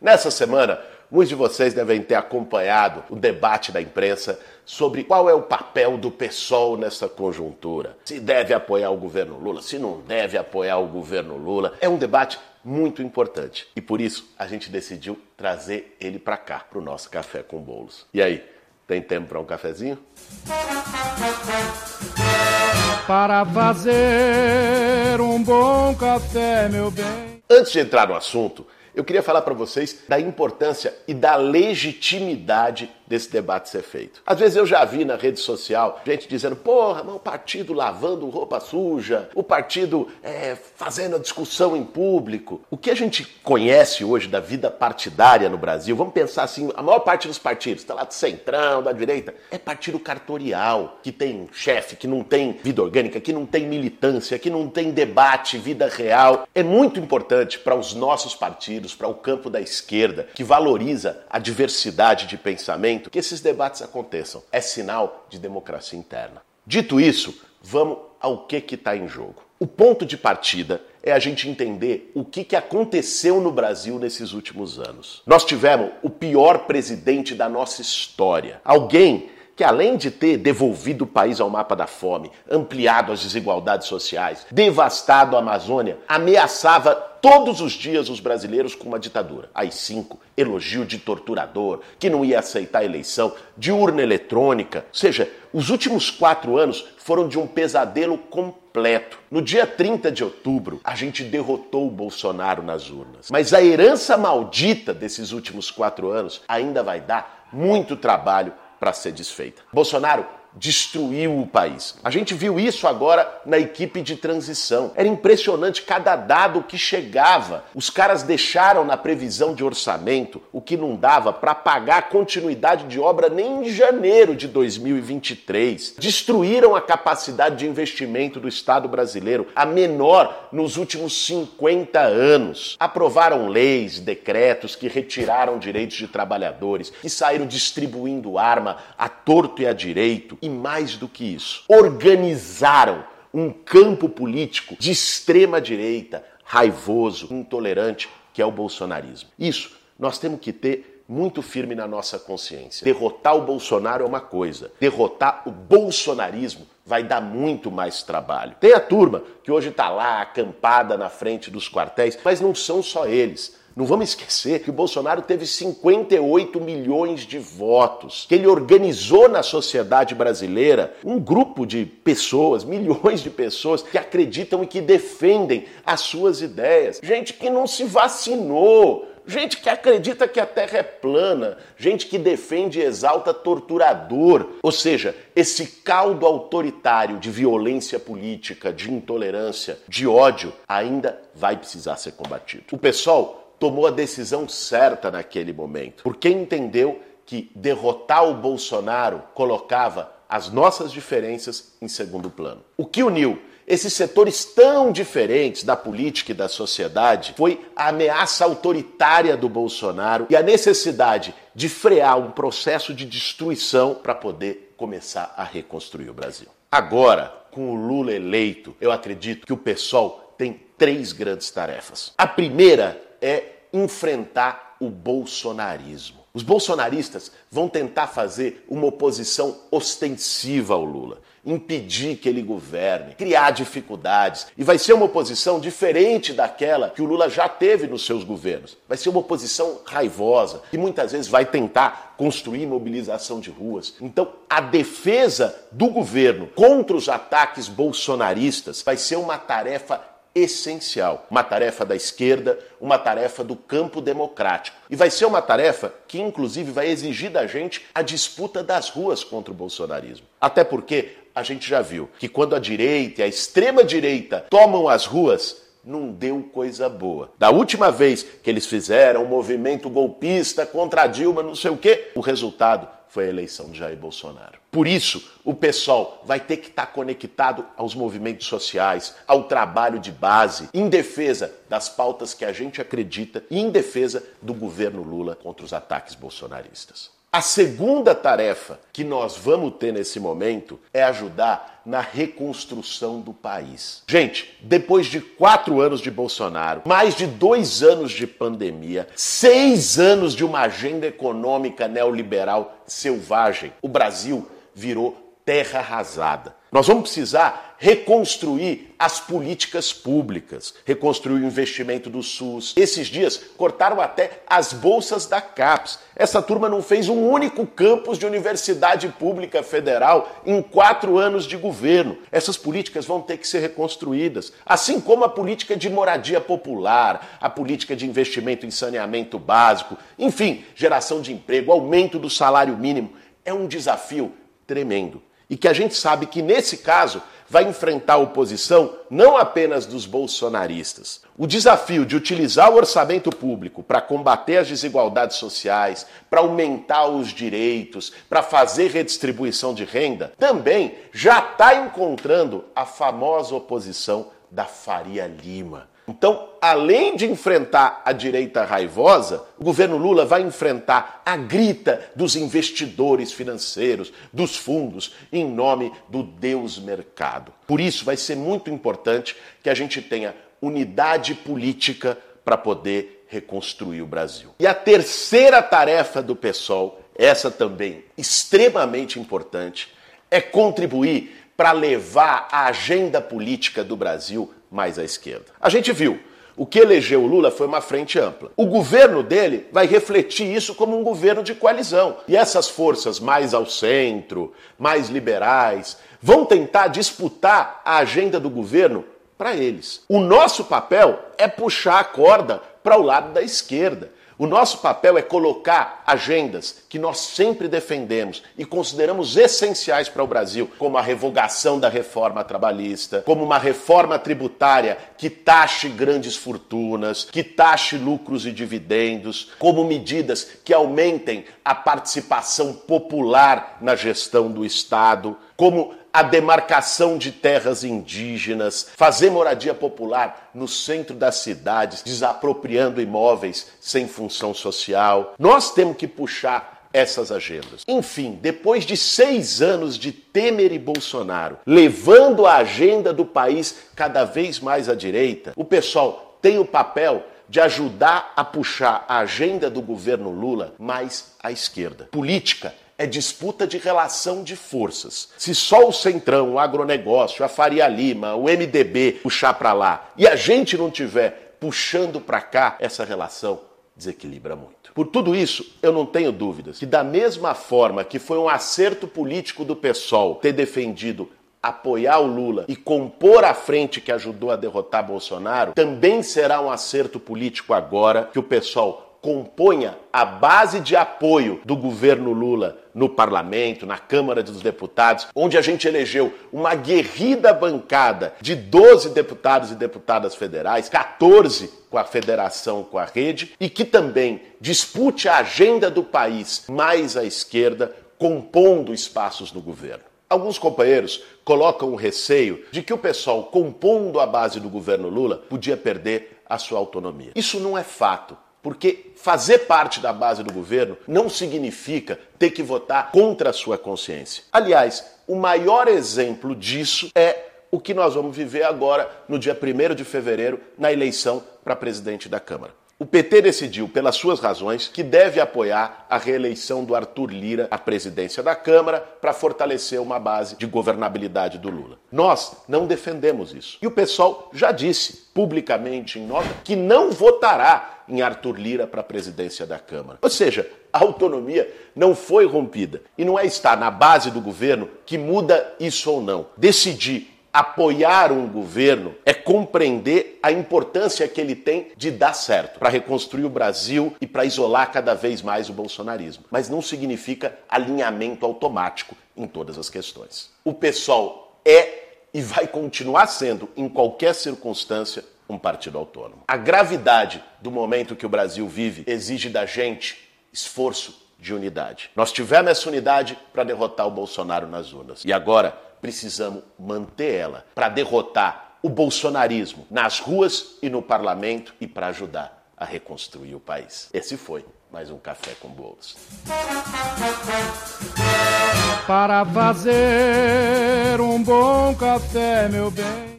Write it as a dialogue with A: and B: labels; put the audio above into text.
A: Nessa semana, muitos de vocês devem ter acompanhado o debate da imprensa sobre qual é o papel do PSOL nessa conjuntura. Se deve apoiar o governo Lula, se não deve apoiar o governo Lula. É um debate muito importante e por isso a gente decidiu trazer ele para cá, para o nosso Café com Bolos. E aí, tem tempo para um cafezinho?
B: Para fazer um bom café, meu bem.
A: Antes de entrar no assunto, eu queria falar para vocês da importância e da legitimidade desse debate ser feito. Às vezes eu já vi na rede social gente dizendo: porra, mas o partido lavando roupa suja, o partido é, fazendo a discussão em público. O que a gente conhece hoje da vida partidária no Brasil, vamos pensar assim: a maior parte dos partidos, está lá do centrão, da direita, é partido cartorial, que tem chefe, que não tem vida orgânica, que não tem militância, que não tem debate, vida real. É muito importante para os nossos partidos, para o campo da esquerda, que valoriza a diversidade de pensamento que esses debates aconteçam. É sinal de democracia interna. Dito isso, vamos ao que está em jogo. O ponto de partida é a gente entender o que, que aconteceu no Brasil nesses últimos anos. Nós tivemos o pior presidente da nossa história. Alguém que além de ter devolvido o país ao mapa da fome, ampliado as desigualdades sociais, devastado a Amazônia, ameaçava todos os dias os brasileiros com uma ditadura. Aí cinco, elogio de torturador, que não ia aceitar a eleição, de urna eletrônica. Ou seja, os últimos quatro anos foram de um pesadelo completo. No dia 30 de outubro, a gente derrotou o Bolsonaro nas urnas. Mas a herança maldita desses últimos quatro anos ainda vai dar muito trabalho para ser desfeita. Bolsonaro destruiu o país. A gente viu isso agora na equipe de transição. Era impressionante cada dado que chegava. Os caras deixaram na previsão de orçamento o que não dava para pagar a continuidade de obra nem em janeiro de 2023. Destruíram a capacidade de investimento do Estado brasileiro, a menor nos últimos 50 anos. Aprovaram leis, decretos que retiraram direitos de trabalhadores, que saíram distribuindo arma a torto e a direito e mais do que isso, organizaram um campo político de extrema direita, raivoso, intolerante, que é o bolsonarismo. Isso nós temos que ter muito firme na nossa consciência. Derrotar o Bolsonaro é uma coisa, derrotar o bolsonarismo vai dar muito mais trabalho. Tem a turma que hoje está lá acampada na frente dos quartéis, mas não são só eles. Não vamos esquecer que o Bolsonaro teve 58 milhões de votos, que ele organizou na sociedade brasileira um grupo de pessoas, milhões de pessoas que acreditam e que defendem as suas ideias. Gente que não se vacinou, gente que acredita que a Terra é plana, gente que defende e exalta torturador. Ou seja, esse caldo autoritário de violência política, de intolerância, de ódio, ainda vai precisar ser combatido. O pessoal tomou a decisão certa naquele momento, porque entendeu que derrotar o Bolsonaro colocava as nossas diferenças em segundo plano. O que uniu esses setores tão diferentes da política e da sociedade foi a ameaça autoritária do Bolsonaro e a necessidade de frear um processo de destruição para poder começar a reconstruir o Brasil. Agora, com o Lula eleito, eu acredito que o pessoal tem três grandes tarefas. A primeira é enfrentar o bolsonarismo. Os bolsonaristas vão tentar fazer uma oposição ostensiva ao Lula, impedir que ele governe, criar dificuldades. E vai ser uma oposição diferente daquela que o Lula já teve nos seus governos. Vai ser uma oposição raivosa, que muitas vezes vai tentar construir mobilização de ruas. Então, a defesa do governo contra os ataques bolsonaristas vai ser uma tarefa essencial. Uma tarefa da esquerda, uma tarefa do campo democrático. E vai ser uma tarefa que, inclusive, vai exigir da gente a disputa das ruas contra o bolsonarismo. Até porque a gente já viu que quando a direita e a extrema-direita tomam as ruas, não deu coisa boa. Da última vez que eles fizeram um movimento golpista contra a Dilma, não sei o quê, o resultado foi a eleição de Jair Bolsonaro. Por isso, o pessoal vai ter que estar tá conectado aos movimentos sociais, ao trabalho de base, em defesa das pautas que a gente acredita e em defesa do governo Lula contra os ataques bolsonaristas. A segunda tarefa que nós vamos ter nesse momento é ajudar na reconstrução do país. Gente, depois de quatro anos de Bolsonaro, mais de dois anos de pandemia, seis anos de uma agenda econômica neoliberal selvagem, o Brasil virou terra arrasada. Nós vamos precisar reconstruir as políticas públicas, reconstruir o investimento do SUS. Esses dias cortaram até as bolsas da CAPES. Essa turma não fez um único campus de universidade pública federal em quatro anos de governo. Essas políticas vão ter que ser reconstruídas, assim como a política de moradia popular, a política de investimento em saneamento básico, enfim, geração de emprego, aumento do salário mínimo. É um desafio tremendo e que a gente sabe que nesse caso vai enfrentar a oposição não apenas dos bolsonaristas. O desafio de utilizar o orçamento público para combater as desigualdades sociais, para aumentar os direitos, para fazer redistribuição de renda, também já está encontrando a famosa oposição da Faria Lima. Então, além de enfrentar a direita raivosa, o governo Lula vai enfrentar a grita dos investidores financeiros, dos fundos, em nome do Deus mercado. Por isso, vai ser muito importante que a gente tenha unidade política para poder reconstruir o Brasil. E a terceira tarefa do PSOL, essa também extremamente importante, é contribuir para levar a agenda política do Brasil mais à esquerda. A gente viu. O que elegeu o Lula foi uma frente ampla. O governo dele vai refletir isso como um governo de coalizão. E essas forças mais ao centro, mais liberais, vão tentar disputar a agenda do governo para eles. O nosso papel é puxar a corda para o lado da esquerda. O nosso papel é colocar agendas que nós sempre defendemos e consideramos essenciais para o Brasil, como a revogação da reforma trabalhista, como uma reforma tributária que taxe grandes fortunas, que taxe lucros e dividendos, como medidas que aumentem a participação popular na gestão do Estado, como a demarcação de terras indígenas, fazer moradia popular no centro das cidades, desapropriando imóveis sem função social. Nós temos que puxar essas agendas. Enfim, depois de seis anos de Temer e Bolsonaro levando a agenda do país cada vez mais à direita, o pessoal tem o papel de ajudar a puxar a agenda do governo Lula mais à esquerda. Política é disputa de relação de forças. Se só o Centrão, o agronegócio, a Faria Lima, o MDB puxar para lá e a gente não tiver puxando para cá, essa relação desequilibra muito. Por tudo isso, eu não tenho dúvidas que da mesma forma que foi um acerto político do PSOL ter defendido apoiar o Lula e compor a frente que ajudou a derrotar Bolsonaro, também será um acerto político agora que o PSOL componha a base de apoio do governo Lula no parlamento, na Câmara dos Deputados, onde a gente elegeu uma guerrida bancada de 12 deputados e deputadas federais, 14 com a federação, com a rede, e que também dispute a agenda do país mais à esquerda, compondo espaços no governo. Alguns companheiros colocam o receio de que o pessoal compondo a base do governo Lula podia perder a sua autonomia. Isso não é fato. Porque fazer parte da base do governo não significa ter que votar contra a sua consciência. Aliás, o maior exemplo disso é o que nós vamos viver agora, no dia 1 de fevereiro, na eleição para presidente da Câmara. O PT decidiu, pelas suas razões, que deve apoiar a reeleição do Arthur Lira à presidência da Câmara para fortalecer uma base de governabilidade do Lula. Nós não defendemos isso. E o pessoal já disse publicamente em nota que não votará em Arthur Lira para a presidência da Câmara. Ou seja, a autonomia não foi rompida. E não é estar na base do governo que muda isso ou não. Decidir apoiar um governo é compreender a importância que ele tem de dar certo para reconstruir o Brasil e para isolar cada vez mais o bolsonarismo. Mas não significa alinhamento automático em todas as questões. O PSOL é e vai continuar sendo, em qualquer circunstância, um partido autônomo. A gravidade do momento que o Brasil vive exige da gente esforço de unidade. Nós tivemos essa unidade para derrotar o Bolsonaro nas urnas. E agora precisamos manter ela para derrotar o bolsonarismo nas ruas e no parlamento e para ajudar a reconstruir o país. Esse foi mais um café com bolos.
B: Para fazer um bom café, meu bem.